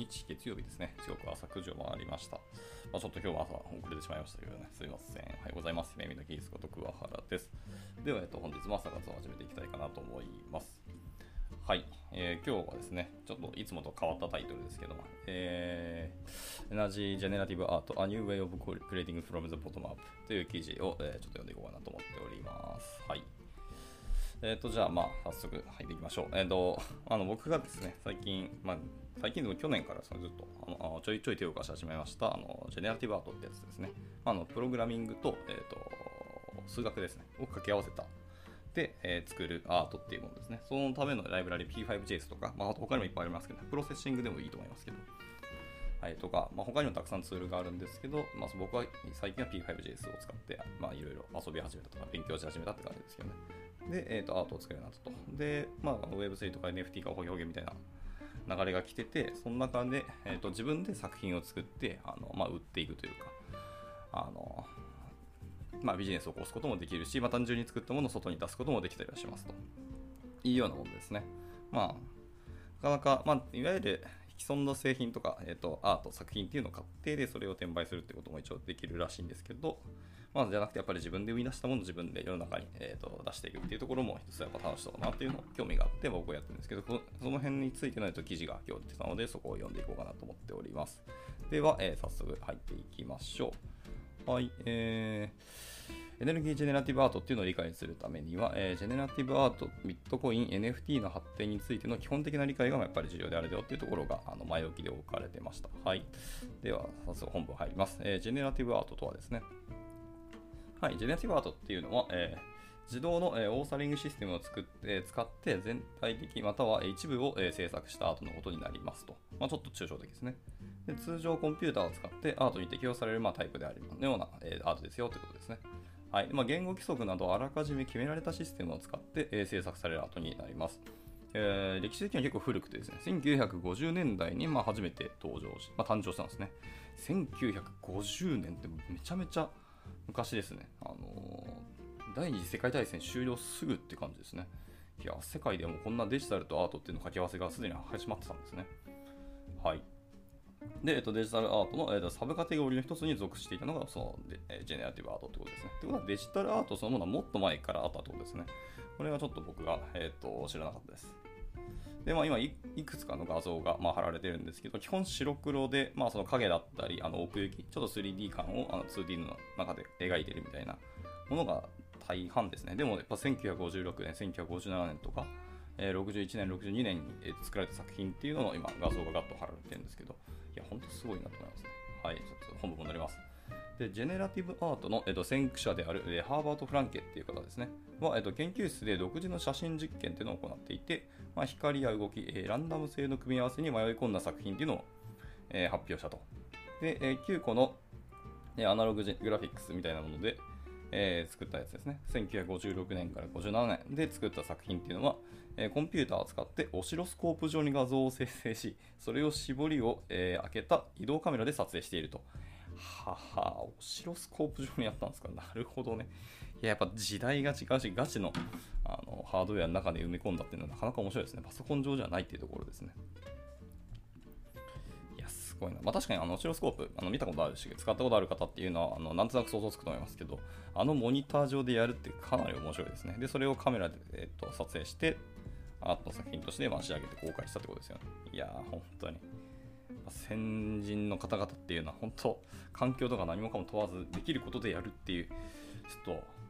日月曜日ですね。時刻は朝9時を回りました。まあ、ちょっと今日は朝遅れてしまいましたけどね、すいません。おはようございます。夢見のキースこと桑原です。では、えっと、本日も朝活を始めていきたいかなと思います。はい、えー、今日はですね、ちょっといつもと変わったタイトルですけども、えー、エナジージェネラティブアート A New Way of Creating from the Bottom Up という記事を、えー、ちょっと読んでいこうかなと思っております。はい。えっ、ー、と、じゃあ、まあ、早速入っていきましょう。えっ、ー、と、あの、僕がですね、最近、まあ、最近でも去年からそのずっとあのちょいちょい手を貸し始めました、あの、ジェネラティブアートってやつですね。あの、プログラミングと、え、ー、と、数学ですね、を掛け合わせたで、えー、作るアートっていうものですね。そのためのライブラリ P5JS とか、まあ、他にもいっぱいありますけど、プロセッシングでもいいと思いますけど、はい、とか、まあ、他にもたくさんツールがあるんですけど、まあ、僕は最近は P5JS を使って、まあ、いろいろ遊び始めたとか、勉強し始めたって感じですけどね。で、えーと、アートを作るようになったと。で、まあ、Web3 とか NFT かホゲホゲみたいな流れが来てて、その中で、えーと、自分で作品を作ってあの、まあ、売っていくというか、あのまあ、ビジネスを起こすこともできるし、まあ、単純に作ったものを外に出すこともできたりはしますと。いうようなものですね。まあ、なかなか、まあ、いわゆる既存の製品とか、えーと、アート、作品っていうのを買ってでそれを転売するってことも一応できるらしいんですけど、まあ、じゃなくてやっぱり自分で生み出したものを自分で世の中に、えーと、出していくっていうところも一つやっぱ楽しそうだなっていうのを興味があって僕はやってるんですけど、その辺についての記事が今日出てたのでそこを読んでいこうかなと思っております。では、えー、早速入っていきましょう。はい、えーエネルギージェネラティブアートっていうのを理解するためには、えー、ジェネラティブアート、ビットコイン、NFT の発展についての基本的な理解がやっぱり重要であるよっていうところがあの前置きで置かれてました。はい。では、早速本文入ります。えー、ジェネラティブアートとはですね、はい、ジェネラティブアートっていうのは、えー自動の、えー、オーサリングシステムを作って、使って全体的または一部を、え、制作したアートのことになりますと。まあ、ちょっと抽象的ですねで。通常コンピューターを使ってアートに適用される、まあ、タイプであるような、え、アートですよということですね。はいまあ、言語規則などあらかじめ決められたシステムを使って、え、制作されるアートになります。えー、歴史的には結構古くてですね、1950年代にまあ初めて登場し、まあ、誕生したんですね。1950年ってめちゃめちゃ昔ですね。あの、第二次世界大戦終了すぐって感じですね。いや、世界でもこんなデジタルとアートっていうの掛け合わせがすでに始まってたんですね。はい。で、えっと、デジタルアートの、えっと、サブカテゴリーの一つに属していたのが、そので、えジェネラティブアートってことですね。ということは、デジタルアートそのものはもっと前からあったってことですね。これはちょっと僕が、えっと、知らなかったです。で、まあ、今い、くつかの画像が、まあ、貼られてるんですけど、基本白黒で、まあ、その影だったり、あの奥行き、ちょっと 3D 感をあの 2D の中で描いてるみたいなものが大半ですね。でも、やっぱ1956年、1957年とか、え61年、62年に作られた作品っていうのの今画像がガッと貼られてるんですけど、いや、ほんとすごいなと思いますね。はい、ちょっと本部戻ります。で、ジェネラティブアートの、えっと、先駆者である、えハーバート・フランケっていう方ですね、は、えっと、研究室で独自の写真実験っていうのを行っていて、まあ、光や動き、え、ランダム性の組み合わせに迷い込んだ作品っていうのを、え、発表したと。で、え、9個の、えアナロググラフィックスみたいなもので、えー、作ったやつですね。1956年から57年で作った作品っていうのは、えー、コンピューターを使ってオシロスコープ上に画像を生成し、それを絞りを、えー、開けた移動カメラで撮影していると。はは、オシロスコープ上にやったんですか？なるほどね。いや、やっぱ時代が違うし、ガチのあのハードウェアの中で埋め込んだっていうのはなかなか面白いですね。パソコン上じゃないっていうところですね。いや、すごいな。まあ、確かにあのオシロスコープあの見たことあるし、使ったことある方っていうのはあのなんとなく想像つくと思いますけど、あのモニター上でやるってかなり面白いですね。で、それをカメラで、えー、と撮影して、アートの作品としてまあ仕上げて公開したってことですよね。いやー、本当に。先人の方々っていうのは本当、環境とか何もかも問わずできることでやるっていう、ちょっと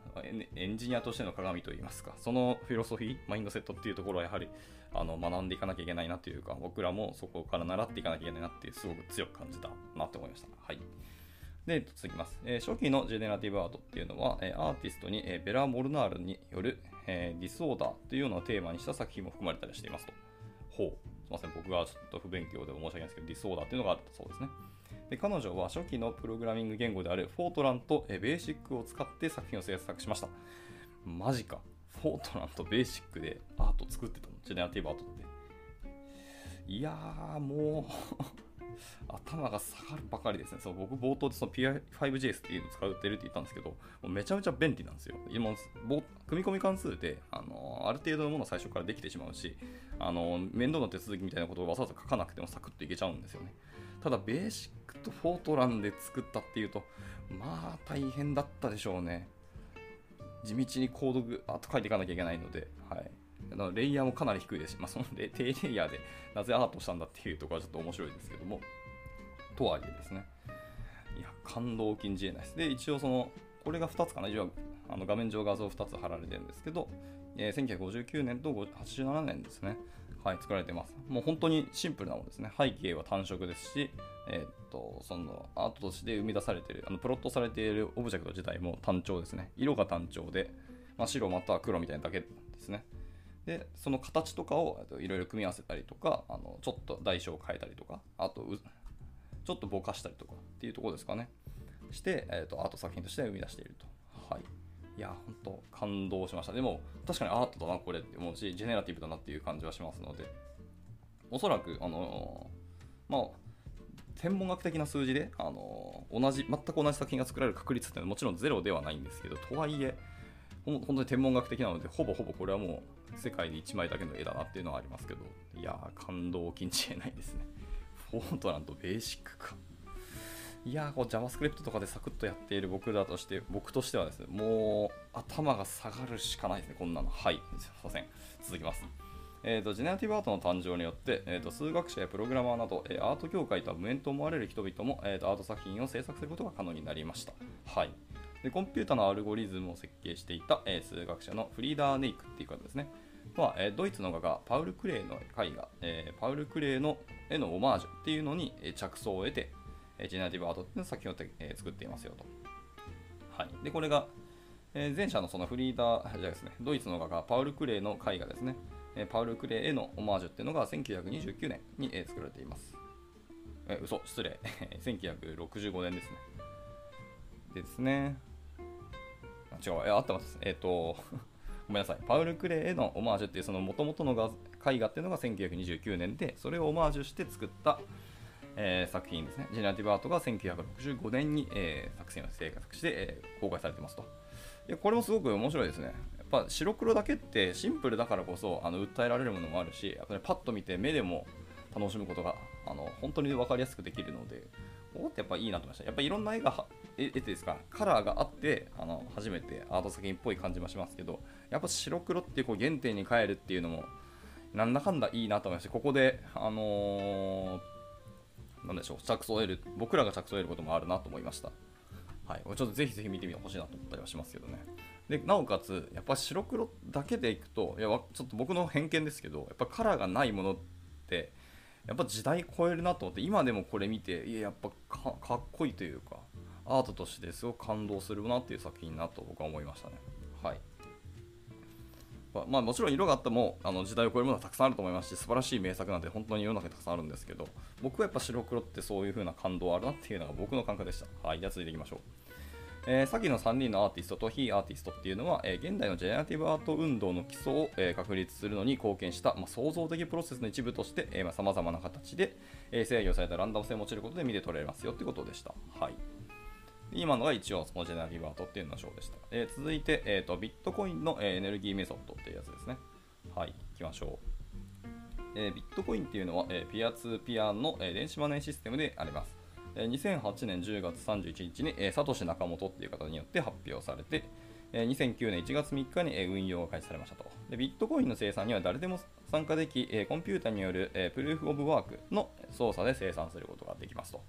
エンジニアとしての鏡といいますか、そのフィロソフィー、マインドセットっていうところはやはりあの学んでいかなきゃいけないなというか、僕らもそこから習っていかなきゃいけないなっていう、すごく強く感じたなと思いました。はい。で、続きます。えー、初期のジェネラティブアートっていうのは、えー、アーティストに、えー、ベラ・モルナールによる、えディスオーダーというのをテーマにした作品も含まれたりしていますと。ほう。すみません、僕がちょっと不勉強で申し訳ないですけど、ディスオーダーっていうのがあったそうですね。で彼女は初期のプログラミング言語であるフォートランとベーシックを使って作品を制作しました。マジか。フォートランとベーシックでアート作ってたの？ジェネラティブアートって。いやー、もう頭が下がるばかりですね。そう僕、冒頭でその P5JS っていうのを使ってるって言ったんですけど、もうめちゃめちゃ便利なんですよ。今、組み込み関数で、あのある程度のものを最初からできてしまうし、あの面倒な手続きみたいなことをわざわざ書かなくてもサクッといけちゃうんですよね。ただ、ベーシックとフォートランで作ったっていうと、まあ大変だったでしょうね。地道にコードぐあと書いていかなきゃいけないので、はい。レイヤーもかなり低いですし、まあ、その低レイヤーでなぜアートしたんだっていうところはちょっと面白いですけども、とはいえですね、いや、感動禁じえないです。で、一応その、これが2つかな、一応あの画面上画像2つ貼られてるんですけど、えー、1959年と87年ですね、はい、作られてます。もう本当にシンプルなものですね。背景は単色ですし、えー、っと、そのアートとして生み出されている、あのプロットされているオブジェクト自体も単調ですね。色が単調で、まあ、白または黒みたいなだけですね。で、その形とかをいろいろ組み合わせたりとか、あのちょっと代償を変えたりとか、あと、ちょっとぼかしたりとかっていうところですかね。して、えー、っとアート作品として生み出していると。はい。いや、本当感動しました。でも、確かにアートだな、これって思うし、ジェネラティブだなっていう感じはしますので、おそらく、あのー、まあ、天文学的な数字で、あのー、同じ、全く同じ作品が作られる確率っていうのはもちろんゼロではないんですけど、とはいえ、本当に天文学的なので、ほぼほぼこれはもう世界で1枚だけの絵だなっていうのはありますけど、いやー、感動を禁じ得ないですね。フォートランドベーシックか。いやこう JavaScript とかでサクッとやっている僕らとして、僕としてはですね、もう頭が下がるしかないですね、こんなの。はい、すいません。続きます。えーと、ジェネラティブアートの誕生によって、えーと、数学者やプログラマーなど、えー、アート業界とは無縁と思われる人々も、えーと、アート作品を制作することが可能になりました。はい、でコンピュータのアルゴリズムを設計していた、えー、数学者のフリーダー・ネイクっていう方ですね。は、えー、ドイツの画家パウル・クレイの絵画、えー、パウル・クレイの絵のオマージュっていうのに、え着想を得て、えジェネラティブアートっていう作品を、え作っていますよと。はい、でこれが、え前者のそのフリーダーじゃですね、ドイツの画家パウル・クレイの絵画ですね、えパウル・クレイへのオマージュっていうのが1929年に、え作られています。え嘘、失礼。1965年ですね。でですね、違う、え合ってます。えっ、ー、と、ごめんなさい。パウル・クレイへのオマージュっていうその元々の絵画っていうのが1929年で、それをオマージュして作った、えー、作品ですね。ジェネラティブアートが1965年に、えー、作品を制作して、えー、公開されてますと。いやこれもすごく面白いですね。やっぱ白黒だけってシンプルだからこそあの訴えられるものもあるし、やっぱりパッと見て目でも楽しむことがあの本当に分かりやすくできるので、おってやっぱいいなと思いました。やっぱいろんな絵が絵絵ですかカラーがあってあの初めてアート作品っぽい感じもしますけど、やっぱ白黒っていうこう原点に変えるっていうのもなんだかんだいいなと思いまして、ここで、あのーなんでしょう、着想を得る、僕らが着想を得ることもあるなと思いました。はい、ちょっとぜひぜひ見てみてほしいなと思ったりはしますけどね。で、なおかつ、やっぱ白黒だけでいくと、いや、ちょっと僕の偏見ですけど、やっぱカラーがないものって、やっぱ時代超えるなと思って、今でもこれ見て、いや、やっぱかっこいいというか、アートとしてすごく感動するなっていう作品だと僕は思いましたね。はい。まあ、もちろん色があってもあの時代を超えるものはたくさんあると思いますし素晴らしい名作なんて本当に世の中にたくさんあるんですけど僕はやっぱ白黒ってそういう風な感動あるなっていうのが僕の感覚でした。はい、じゃあ続いていきましょう。えー、先の3人のアーティストと非アーティストっていうのは、えー、現代のジェネラティブアート運動の基礎を、えー、確立するのに貢献した、まあ、創造的プロセスの一部としてさまざ、まな形で、え制御されたランダム性を用いることで見て取れますよってことでした。はい今のが一応そのジェネラティブアートっていうの章でした。えー、続いて、えーと、ビットコインの、え、エネルギーメソッドっていうやつですね。はい、行きましょう。え、ビットコインっていうのは、え、ピアツーピアの、え、電子マネーシステムであります。えー、2008年10月31日に、え、サトシ・ナカモトっていう方によって発表されて、えー、2009年1月3日に、え、運用が開始されましたとで。ビットコインの生産には誰でも参加でき、え、コンピュータによる、え、プルーフ・オブ・ワークの操作で生産することができますと。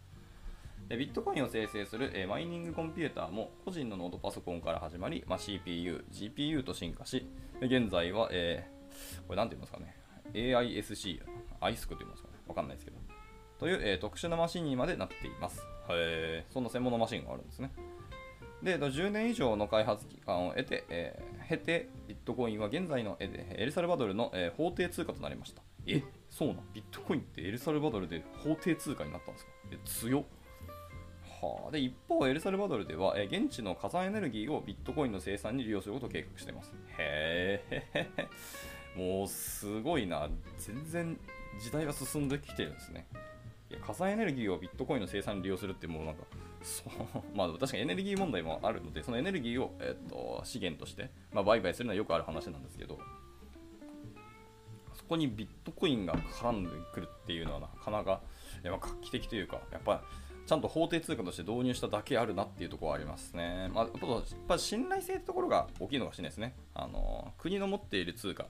でビットコインを生成する、マイニングコンピューターも個人のノートパソコンから始まり、まあ、CPU、GPU と進化し、現在は、えーこれ何て言いますかね、AISC、ISC と言いますかね、わかんないですけど、という、えー、特殊なマシンにまでなっています。へそんな専門のマシンがあるんですね。で、10年以上の開発期間を得て、えー、経て、ビットコインは現在のエルサルバドルの、えー、法定通貨となりました。え、そうなん？ビットコインってエルサルバドルで法定通貨になったんですか？え、強っ。はあ、で一方、エルサルバドルでは、え、現地の火山エネルギーをビットコインの生産に利用することを計画しています。へえ。もうすごいな。全然時代が進んできてるんですね。いや火山エネルギーをビットコインの生産に利用するってもうなんかそうまあ確かにエネルギー問題もあるのでそのエネルギーを、えー、と資源として、まあ、売買するのはよくある話なんですけどそこにビットコインが絡んでくるっていうのはなかなかやっぱ画期的というかやっぱりちゃんと法定通貨として導入しただけあるなっていうところはありますね。まあ、やっぱ信頼性ってところが大きいのかもしれないですね。あの国の持っている通貨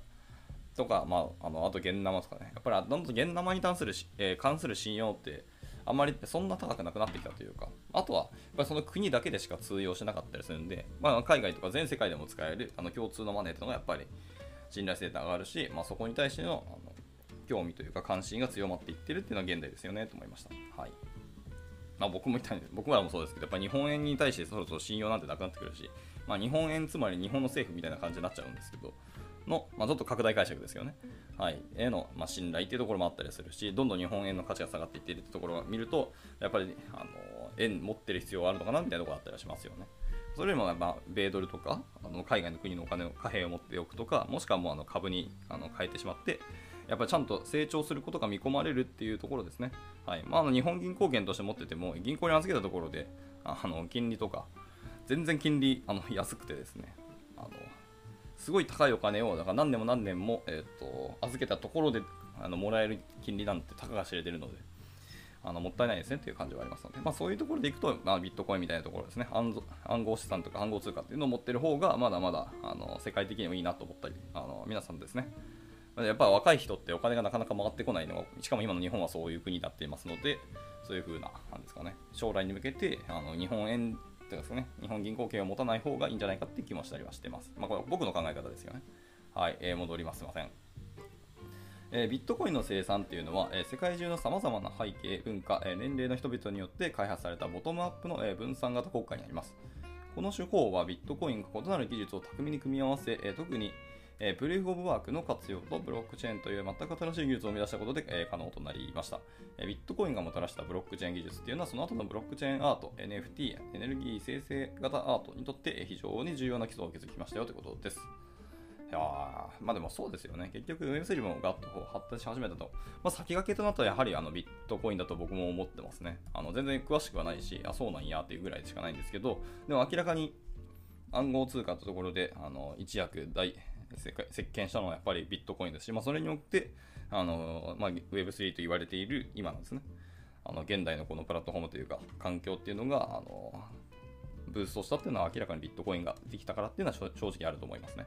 とか、まあ、あのあと現生とかね、やっぱりどんどん現生に関する,、えー、関する信用ってあんまりそんな高くなくなってきたというか、あとはやっぱりその国だけでしか通用しなかったりするんで、まあ、海外とか全世界でも使えるあの共通のマネーっていうのがやっぱり信頼性って上がるし、まあ、そこに対してのあの興味というか関心が強まっていってるっていうのは現代ですよねと思いました。はいまあ、僕も言ったんで僕らもそうですけど、やっぱ日本円に対してそろそろ信用なんてなくなってくるし、まあ、日本円つまり日本の政府みたいな感じになっちゃうんですけど、の、まあ、ちょっと拡大解釈ですよね。はい、への、まあ、信頼っていうところもあったりするし、どんどん日本円の価値が下がっていっているってところを見ると、やっぱりあの円持ってる必要があるのかなみたいなところがあったりしますよね。それよりも、ま、米ドルとかあの海外の国のお金の貨幣を持っておくとか、もしくはもうあの株にあの変えてしまって、やっぱりちゃんと成長することが見込まれるっていうところですね。はい。まあ、の日本銀行券として持ってても、銀行に預けたところで、あの金利とか、全然金利あの安くてですね、あのすごい高いお金をだから何年も何年も、えーと、預けたところであのもらえる金利なんてたかが知れてるのであのもったいないですねっていう感じはありますので、まあ、そういうところでいくと、まあ、ビットコインみたいなところですね。暗暗号資産とか暗号通貨っていうのを持ってる方がまだまだあの世界的にもいいなと思ったりあの皆さんですね。やっぱ若い人ってお金がなかなか回ってこないのがしかも今の日本はそういう国になっていますのでそういう風ななんですかね将来に向けてあの日本円てですね、日本銀行券を持たない方がいいんじゃないかって気もしたりはしてます。まあ、これ僕の考え方ですよね。はい、えー、戻ります。すいません。えー、ビットコインの生産っていうのは、えー、世界中のさまざまな背景、文化、えー、年齢の人々によって開発されたボトムアップの、え分散型国家になります。この手法はビットコインが異なる技術を巧みに組み合わせ、え特にえー、プレーフ・オブ・ワークの活用とブロックチェーンという全く新しい技術を生み出したことで、えー、可能となりました、えー、ビットコインがもたらしたブロックチェーン技術っていうのはその後のブロックチェーンアート、NFT、エネルギー生成型アートにとって非常に重要な基礎を築きましたよということです。いやまあでもそうですよね。結局 Web3 もガッと発達し始めたと。まあ、先駆けとなったらやはりあのビットコインだと僕も思ってますね。あの全然詳しくはないし、あ、そうなんやっていうぐらいしかないんですけど、でも明らかに暗号通貨というところであの一躍大席巻したのはやっぱりビットコインですし、まあ、それによってあの、まあ、Web3 と言われている今なんですねあの現代のこのプラットフォームというか環境っていうのがあのブーストしたっていうのは明らかにビットコインができたからっていうのは正直あると思いますね。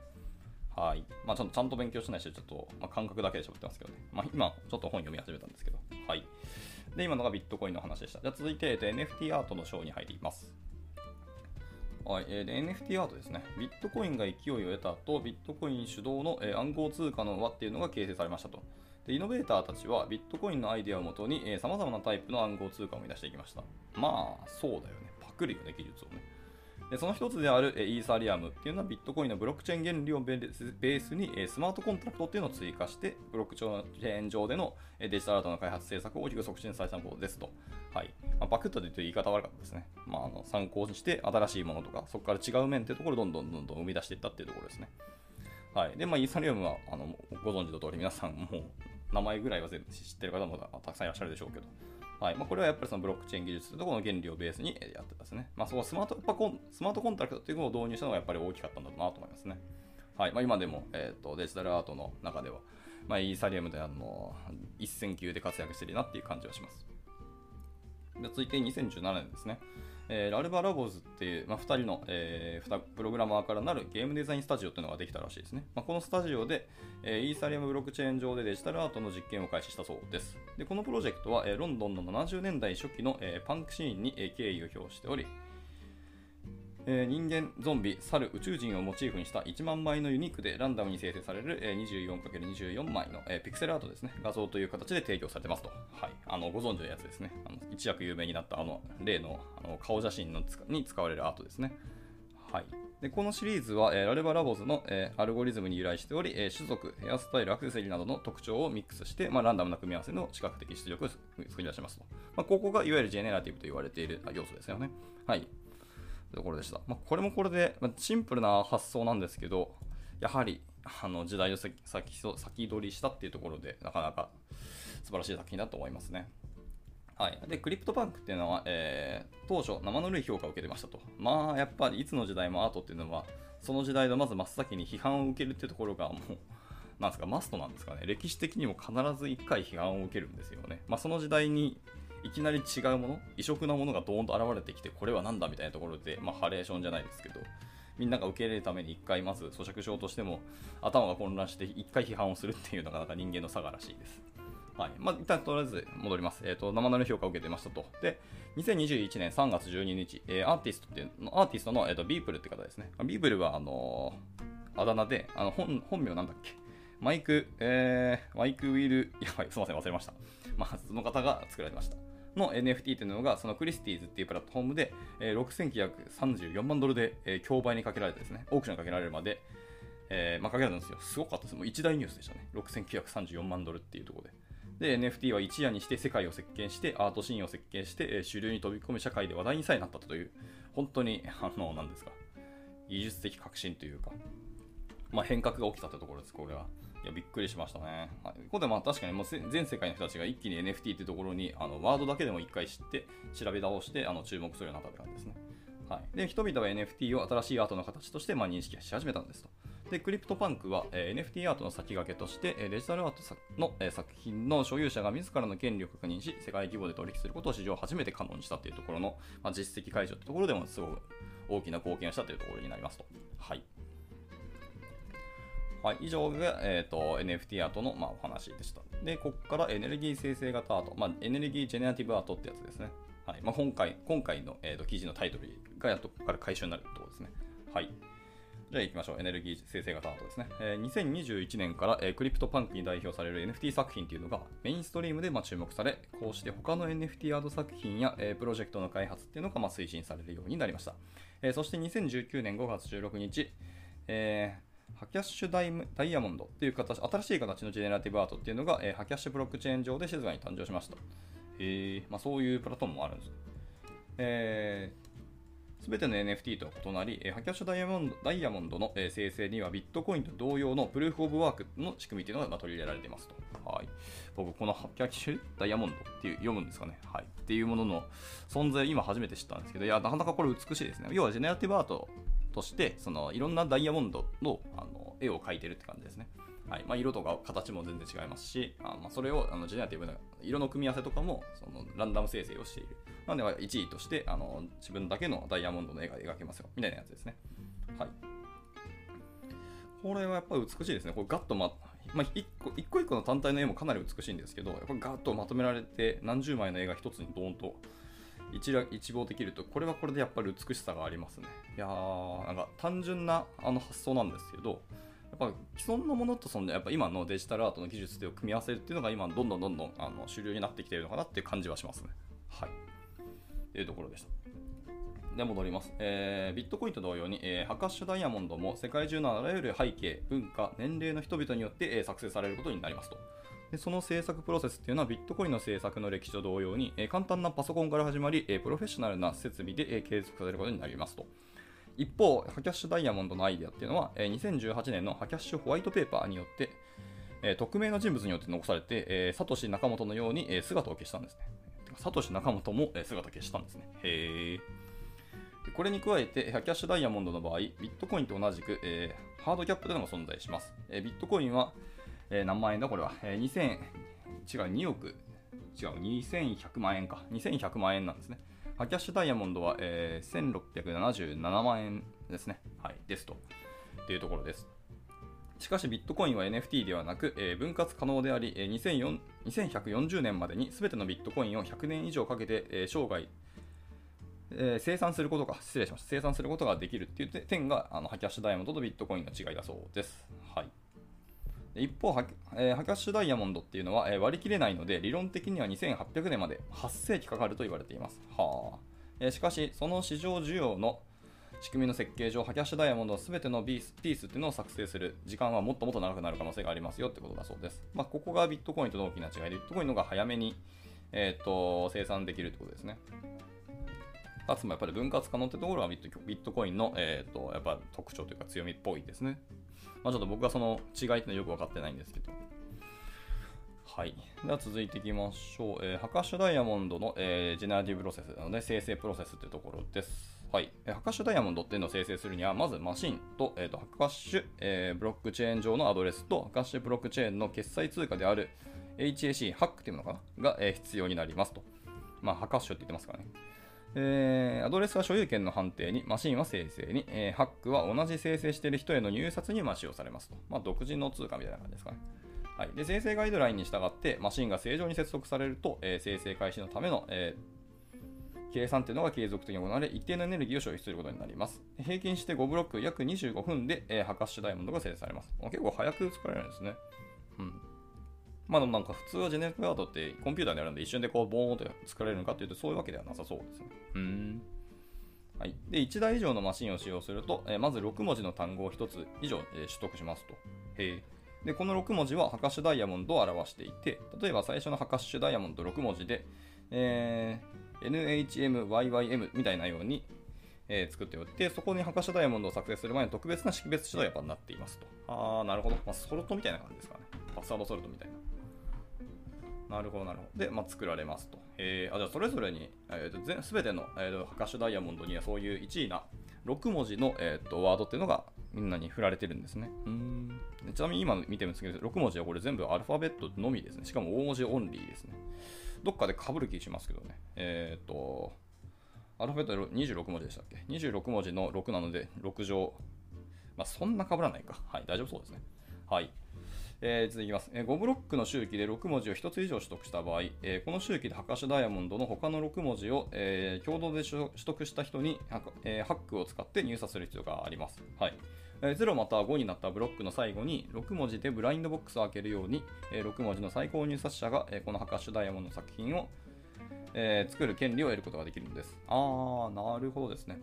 はい。まあ、ちゃんとちゃんと勉強してないし、ちょっと、まあ、感覚だけで喋ってますけどね。まあ、今、ちょっと本読み始めたんですけど。はい。で、今のがビットコインの話でした。じゃあ続いて、NFT アートの章に入ります。はい、えー、NFT アートですね。ビットコインが勢いを得た後、ビットコイン主導の、えー、暗号通貨の輪っていうのが形成されましたと。でイノベーターたちはビットコインのアイデアをもとに、えー、様々なタイプの暗号通貨を生み出していきました。まあ、そうだよね。パクるよね、技術をね。でその一つであるイーサリアムっていうのはビットコインのブロックチェーン原理をベースにスマートコントラクトっていうのを追加してブロックチェーン上でのデジタルアートの開発政策を大きく促進されたものですと。はいまあ、パクッとで言うと言い方悪かったですね。まあ、あの参考にして新しいものとかそこから違う面っていうところをどんどんどんどん生み出していったっていうところですね。はい。で、まあ、イーサリアムはあのご存知の通り皆さんもう名前ぐらいは知ってる方もたくさんいらっしゃるでしょうけど。はいまあ、これはやっぱりそのブロックチェーン技術というとこの原理をベースにやってますね。まあ、そのスマートコンスマートコンタクトというのを導入したのがやっぱり大きかったんだろうなと思いますね。はいまあ、今でも、えーと、デジタルアートの中では、まあ、イーサリアムであの一線級で活躍してるなっていう感じはします。で続いて2017年ですね。えー、ラルバラボズっていう、まあ、2人の、えー、プログラマーからなるゲームデザインスタジオっていうのができたらしいですね。まあ、このスタジオで、えー、イーサリアムブロックチェーン上でデジタルアートの実験を開始したそうです。でこのプロジェクトは、えー、ロンドンの70年代初期の、えー、パンクシーンに、えー、敬意を表しており、えー、人間、ゾンビ、猿、宇宙人をモチーフにした1万枚のユニークでランダムに生成される、えー、24×24 枚の、えー、ピクセルアートですね、画像という形で提供されてますと。はい。あの、ご存知のやつですね。あの一躍有名になったあの、例のあの顔写真のに使われるアートですね。はい。でこのシリーズは、えー、ラルバラボズの、えー、アルゴリズムに由来しており、えー、種族、ヘアスタイル、アクセサリーなどの特徴をミックスして、まあ、ランダムな組み合わせの視覚的出力を作り出しますと。まあ、ここがいわゆるジェネラティブと言われている要素ですよね。はい。ところでした。まあ、これもこれで、まあ、シンプルな発想なんですけど、やはりあの時代を先先取りしたっていうところで、なかなか素晴らしい作品だと思いますね。はい、でクリプトパンクっていうのは、えー、当初生ぬるい評価を受けてましたとまあやっぱりいつの時代もアートっていうのはその時代のまず真っ先に批判を受けるっていうところがもうなんですかマストなんですかね歴史的にも必ず1回批判を受けるんですよね、まあ、その時代にいきなり違うもの異色なものがドーンと現れてきてこれは何だみたいなところで、まあ、ハレーションじゃないですけどみんなが受け入れるために1回まず咀嚼しようとしても頭が混乱して1回批判をするっていうのがなんか人間の差がらしいですはい。まあ、一旦とりあえず戻ります。えっ、ー、と、生の評価を受けてましたと。で、2021年3月12日、えー、アーティストっていうの、アーティストの、えーと、ビープルって方ですね。ビープルは、あのー、あだ名で、あの本本名なんだっけ？マイク、えー、マイクウィル、やばい、すみません、忘れました。まあ、その方が作られました。の NFT っていうのが、そのクリスティーズっていうプラットフォームで、え、6934万ドルで、え、競売にかけられてですね、オークションにかけられるまで、えー、まあ、かけられたんですよ。すごかったです。もう一大ニュースでしたね。6934万ドルっていうところで。で、NFT は一夜にして世界を席巻して、アートシーンを席巻して、え主流に飛び込む社会で話題にさえなったという、本当に、あの、なんですか、技術的革新というか、まあ、変革が起きたってところです、これは。いや、びっくりしましたね。はい、ここでまあ確かにもう全世界の人たちが一気に NFT っていうところに、あのワードだけでも一回知って、調べ直して、あの注目するようになったって感じですね。はい、で人々は NFT を新しいアートの形としてまあ認識し始めたんですと。で、クリプトパンクは、えー、NFT アートの先駆けとして、えデジタルアートの、えー、作品の所有者が自らの権利を確認し、世界規模で取引することを史上初めて可能にしたというところの、まあ、実績解除というところでもすごく大きな貢献をしたというところになりますと。はい。はい、以上が、えーと、NFT アートの、まあ、お話でした。で、ここからエネルギー生成型アート、まあ、エネルギージェネラティブアートってやつですね。はいまあ、今回今回の、えーと、記事のタイトルがやっとここから回収になるところですね。はい。じゃあ行きましょう。エネルギー生成型アートですね。えー、2021年から、えー、クリプトパンクに代表される NFT 作品というのがメインストリームで、まあ、注目され、こうして他の NFT アート作品や、えー、プロジェクトの開発っていうのが、まあ、推進されるようになりました。えー、そして2019年5月16日、えー、ハキャッシュダイダイヤモンドっていう形、新しい形のジェネラティブアートっていうのが、えー、ハキャッシュブロックチェーン上で静かに誕生しました。えーまあ、そういうプラットフォームもあるんです。えーすべての NFT とは異なり、ハキャッシュダイヤモンドダイヤモンドの生成にはビットコインと同様のプルーフオブワークの仕組みというのが取り入れられていますと。はい、僕、このハキャッシュダイヤモンドっていう読むんですかね。はい。っていうものの存在、今初めて知ったんですけど、いや、なかなかこれ美しいですね。要はジェネラティブアートとして、そのいろんなダイヤモンドのあの絵を描いてるって感じですね。はいまあ、色とか形も全然違いますし、あまあ、それをあのジェネラティブな色の組み合わせとかもそのランダム生成をしている。なので、1位としてあの自分だけのダイヤモンドの絵が描けますよ、みたいなやつですね。はい。これはやっぱり美しいですね。これガッとま、まあ、一個一個一個の単体の絵もかなり美しいんですけど、やっぱガッとまとめられて何十枚の絵が一つにドーンと一一望できると、これはこれでやっぱり美しさがありますね。いやー、なんか単純なあの発想なんですけど、やっぱ既存のものとそのやっぱ今のデジタルアートの技術で組み合わせるっていうのが今どんどんどんどんあの主流になってきているのかなっていう感じはしますね。はい。というところでした。で、戻ります。えー、ビットコインと同様に、えー、ハカッシュダイヤモンドも世界中のあらゆる背景、文化、年齢の人々によって、えー、作成されることになりますと。その制作プロセスっていうのはビットコインの制作の歴史と同様に、え、簡単なパソコンから始まり、え、プロフェッショナルな設備で、え、継続されることになりますと。一方、ハキャッシュダイヤモンドのアイデアっていうのは、え2018年のハキャッシュホワイトペーパーによって、え匿名の人物によって残されて、えサトシ仲本のように、え姿を消したんですね。サトシ仲本も、え姿を消したんですね。へこれに加えて、ハキャッシュダイヤモンドの場合、ビットコインと同じく、えー、ハードキャップというのが存在します。えー、ビットコインは、えー、何万円だこれは、えー、2000、違う、2億、違う、2100万円か。2100万円なんですね。ハキャッシュダイヤモンドは、えー、1677万円ですね。はい、ですと。というところです。しかしビットコインは NFT ではなく、えー、分割可能であり、えー、2140年までに全てのビットコインを100年以上かけて、えー、生涯、えー、生産することが、失礼しました。生産することができるっていう点が、あのハキャッシュダイヤモンドとビットコインの違いだそうです。はい。一方ハ、え、ハキャッシュダイヤモンドっていうのは、え、割り切れないので、理論的には2800年まで8世紀かかると言われています。はあえ、しかし、その市場需要の仕組みの設計上、ハキャッシュダイヤモンドの全てのビースピースっていうのを作成する時間はもっともっと長くなる可能性がありますよってことだそうです。まあ、ここがビットコインとの大きな違いで、ビットコインの方が早めに、えーと、生産できるってことですね。かつもやっぱり分割可能ってところはビットコインの、えーとやっぱ特徴というか強みっぽいですね。まあ、ちょっと僕はその違いってのはよく分かってないんですけど。はい。では続いていきましょう。えー、ハカッシュダイヤモンドの、えー、ジェネラティブプロセスなので、生成プロセスというところです。はい。ハカッシュダイヤモンドっていうのを生成するには、まずマシンと、えーと、ハカッシュ、えー、ブロックチェーン上のアドレスと、ハカッシュブロックチェーンの決済通貨である HAC、ハックっていうのかな？が、えー、必要になりますと。まあ、ハカッシュって言ってますからね。えー、アドレスは所有権の判定に、マシンは生成に、えー、ハックは同じ生成している人への入札にま使用されますと。まあ、独自の通貨みたいな感じですかね。はい、で生成ガイドラインに従って、マシンが正常に接続されると、えー、生成開始のための、え、計算というのが継続的に行われ、一定のエネルギーを消費することになります。平均して5ブロック約25分で、えー、ハカッシュダイヤモンドが生成されます。結構早く作られるんですね。うんまあでもなんか普通はジェネレートアートってコンピューターでやるんで一瞬でこうボーンと作られるのかっていうとそういうわけではなさそうですね。うん。はい。で、1台以上のマシンを使用すると、えー、まず6文字の単語を1つ以上、えー、取得しますと。へで、この6文字はハカッシュダイヤモンドを表していて、例えば最初のハカッシュダイヤモンド6文字で、えー、NHMYYM みたいなように、えー、作っておいて、そこにハカッシュダイヤモンドを作成する前に特別な識別手段になっていますと。あー、なるほど。まあ、ソルトみたいな感じですかね。パスワードソルトみたいな。なるほど、なるほど。で、まあ、作られますと。えー、あじゃあそれぞれに、えーと、すべての、えーと、ハカシュダイヤモンドにはそういう1位な6文字の、えーと、ワードっていうのがみんなに振られてるんですね。うんちなみに今見てるんですけど、6文字はこれ全部アルファベットのみですね。しかも大文字オンリーですね。どっかで被る気しますけどね。えっ、ー、と、アルファベット26文字でしたっけ ?26 文字の6なので、6乗。まあ、そんな被らないか。はい、大丈夫そうですね。はい。えー、続きます、えー、5ブロックの周期で6文字を1つ以上取得した場合、えー、この周期でハカシュダイヤモンドの他の6文字を、え共同で取得した人にハ,、えハックを使って入札する必要があります。はいえ0または5になったブロックの最後に6文字でブラインドボックスを開けるように、え6文字の最高入札者が、えこのハカシュダイヤモンドの作品を、え作る権利を得ることができるんです。あー、なるほどですね。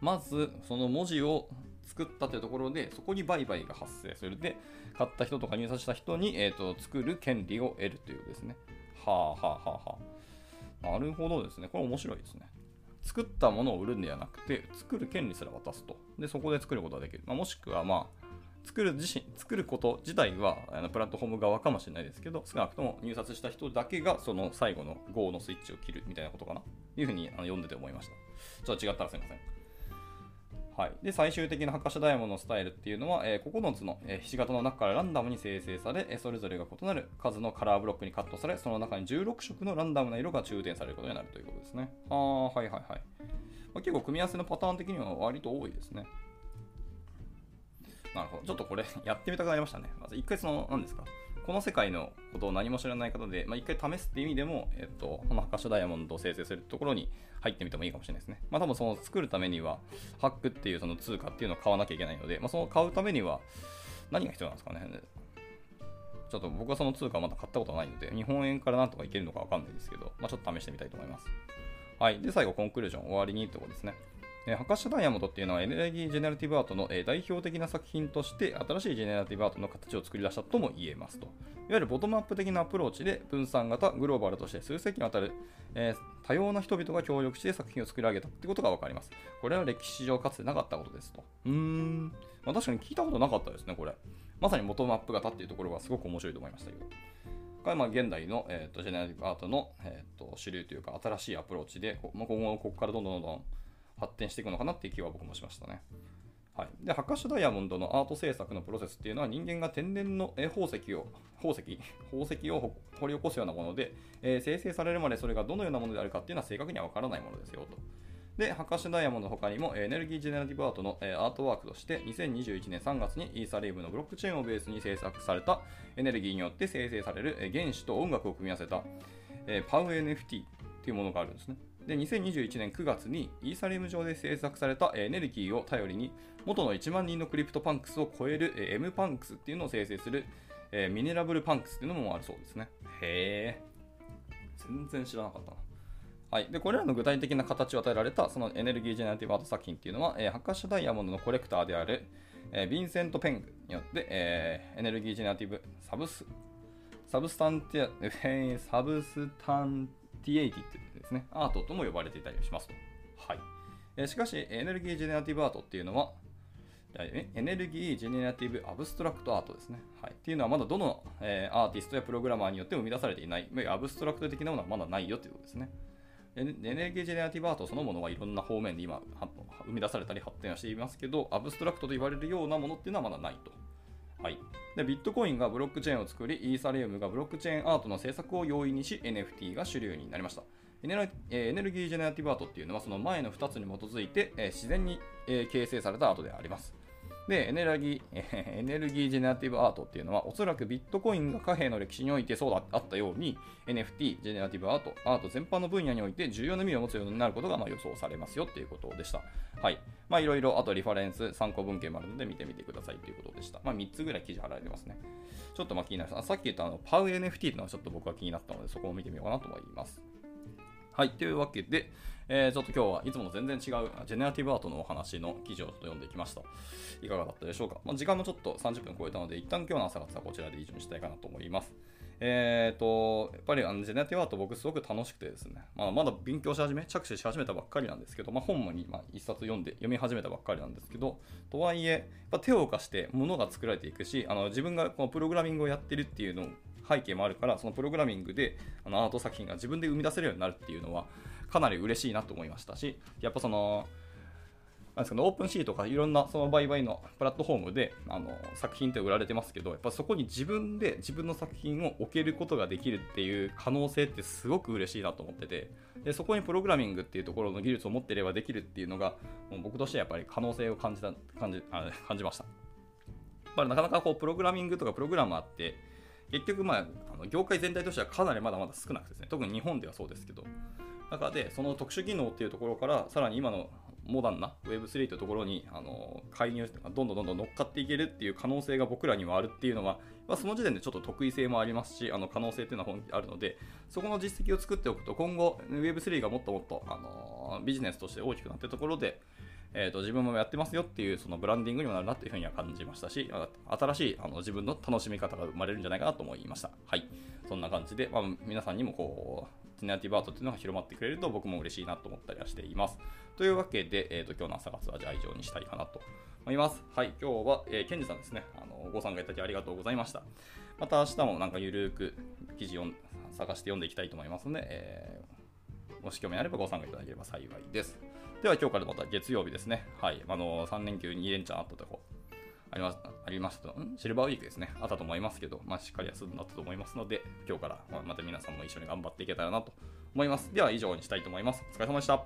まず、その文字を作ったというところで、そこに売買が発生する。で、買った人とか入札した人に、えーと、作る権利を得るというですね。はあはあはあはあ。なるほどですね。これ面白いですね。作ったものを売るんではなくて、作る権利すら渡すと。で、そこで作ることができる。まあ、もしくは、まあ、作る自身、作ること自体はあのプラットフォーム側かもしれないですけど、少なくとも入札した人だけがその最後の GO のスイッチを切るみたいなことかなというふうにあの読んでて思いました。ちょっと違ったらすいません。はい、で最終的なハカシャダイヤモンドのスタイルっていうのは、えー、9つの、え、ひし形の中からランダムに生成され、え、それぞれが異なる数のカラーブロックにカットされ、その中に16色のランダムな色が充填されることになるということですね。ああはいはいはい。まあ、結構組み合わせのパターン的には割と多いですね。なるほど。ちょっとこれやってみたくなりましたね。まず一回その、何ですか？この世界のことを何も知らない方で、まあ、一回試すって意味でも、えっと、このハカシュダイヤモンドを生成するところに入ってみてもいいかもしれないですね。まあ、多分その作るためには、ハックっていうその通貨っていうのを買わなきゃいけないので、まあ、その買うためには何が必要なんですかね。ちょっと僕はその通貨まだ買ったことないので、日本円からなんとかいけるのかわかんないですけど、まあ、ちょっと試してみたいと思います。はい。で、最後、コンクルージョン、終わりにってことですね。えー、ハカシュダイヤモンドっていうのはエネルギージェネラティブアートの、え、代表的な作品として新しいジェネラティブアートの形を作り出したとも言えますと。いわゆるボトムアップ的なアプローチで分散型、グローバルとして数世紀にわたる、えー、多様な人々が協力して作品を作り上げたってことが分かります。これは歴史上かつてなかったことですと。うーん。まあ、確かに聞いたことなかったですね、これ。まさにボトムアップ型っていうところがすごく面白いと思いましたけど。これまあ現代の、えーと、ジェネラティブアートの、えーと、主流というか新しいアプローチで、ま、今後ここからどんどんどんどん発展していくのかなっていう気は僕もしましたね。はい、でハッカッシュダイヤモンドのアート制作のプロセスっていうのは人間が天然の宝石を宝石？宝石を掘り起こすようなもので、えー、生成されるまでそれがどのようなものであるかっていうのは正確にはわからないものですよと。で、ハッカッシュダイヤモンドの他にもエネルギージェネラティブアートのアートワークとして2021年3月にイーサリームのブロックチェーンをベースに制作されたエネルギーによって生成される原子と音楽を組み合わせたパウ NFT というものがあるんですね。で2021年9月にイーサリアム上で制作されたエネルギーを頼りに元の1万人のクリプトパンクスを超える M パンクスっていうのを生成するえミネラブルパンクスっていうのもあるそうですね。へえ。全然知らなかったな。はい、でこれらの具体的な形を与えられたそのエネルギージェネラティブアート作品っていうのは、えー、ハッカッシュダイヤモンドのコレクターである、えー、ヴィンセント・ペングによって、えー、エネルギージェネラティブサブスサブスタンティア、サブスタンティエイティってですね、アートとも呼ばれていたりしますと。はい。えしかし、エネルギージェネラティブアートっていうのは、エネルギー・ジェネラティブ・アブストラクト・アートですね。はい、っていうのはまだどの、えー、アーティストやプログラマーによって生み出されていない、アブストラクト的なものはまだないよということですね。エネルギー・ジェネラティブ・アートそのものはいろんな方面で今生み出されたり発展はしていますけど、アブストラクトと言われるようなものっていうのはまだないと。はい、でビットコインがブロックチェーンを作り、イーサリウムがブロックチェーンアートの制作を容易にし、NFT が主流になりました。エネルギー・ジェネラティブ・アートっていうのはその前の2つに基づいて、え自然に、え形成されたアートであります。で、エネルギー、エネルギージェネラティブアートっていうのは、おそらくビットコインが貨幣の歴史においてそうだあったように、NFT、ジェネラティブアート、アート全般の分野において重要な意味を持つようになることがま予想されますよっていうことでした。はい。まあ、いろいろ、あとリファレンス、参考文献もあるので見てみてくださいということでした。まあ、3つぐらい記事貼られてますね。ちょっとまあ気になります。さっき言ったあのパウ NFT っていうのはちょっと僕は気になったので、そこを見てみようかなと思います。はい、というわけで、えー、ちょっと今日はいつもの全然違うジェネラティブアートのお話の記事をちょっと読んできました。いかがだったでしょうか？まあ、時間もちょっと30分超えたので、一旦今日の朝方はこちらで以上にしたいかなと思います。えーと、やっぱりあのジェネラティブアート僕すごく楽しくてですね、まあ、まだ勉強し始め、着手し始めたばっかりなんですけど、まあ、本も今一冊読んで読み始めたばっかりなんですけど、とはいえ、やっぱ手を動かして物が作られていくし、あの自分がこのプログラミングをやってるっていうの背景もあるから、そのプログラミングであのアート作品が自分で生み出せるようになるっていうのは、かなり嬉しいなと思いましたし、やっぱその、なんですかね、オープンシーとかいろんなその売買のプラットフォームであの作品って売られてますけど、やっぱそこに自分で自分の作品を置けることができるっていう可能性ってすごく嬉しいなと思ってて、でそこにプログラミングっていうところの技術を持っていればできるっていうのが、もう僕としてはやっぱり可能性を感じた感じあ感じました。やっぱりなかなかこうプログラミングとかプログラマーって結局まああの業界全体としてはかなりまだまだ少なくてですね。特に日本ではそうですけど。中でその特殊技能っていうところからさらに今のモダンな Web3 というところにあの介入どんどんどんどん乗っかっていけるっていう可能性が僕らにはあるっていうのは、まあ、その時点でちょっと得意性もありますしあの可能性っていうのは本気あるのでそこの実績を作っておくと今後 Web3 がもっともっとあのビジネスとして大きくなっているところでえーと、自分もやってますよっていうそのブランディングにもなるなというふうには感じましたし、新しいあの自分の楽しみ方が生まれるんじゃないかなと思いました。はい。そんな感じで、まあ、皆さんにもこう、ジェネラティブアートっていうのが広まってくれると僕も嬉しいなと思ったりはしています。というわけで、えーと、今日の朝活はじゃあ以上にしたいかなと思います。はい、今日は、えー、ケンジさんですね、あのご参加いただきありがとうございました。また明日もなんかゆるく記事を探して読んでいきたいと思いますので、えー、もし興味あればご参加いただければ幸いです。では今日からまた月曜日ですね。はい。あの3連休2連チャンあったとこありますありましたん？シルバーウィークですね。あったと思いますけど、まあ、しっかり休んだと思いますので、今日からまた皆さんも一緒に頑張っていけたらなと思います。では以上にしたいと思います。お疲れ様でした。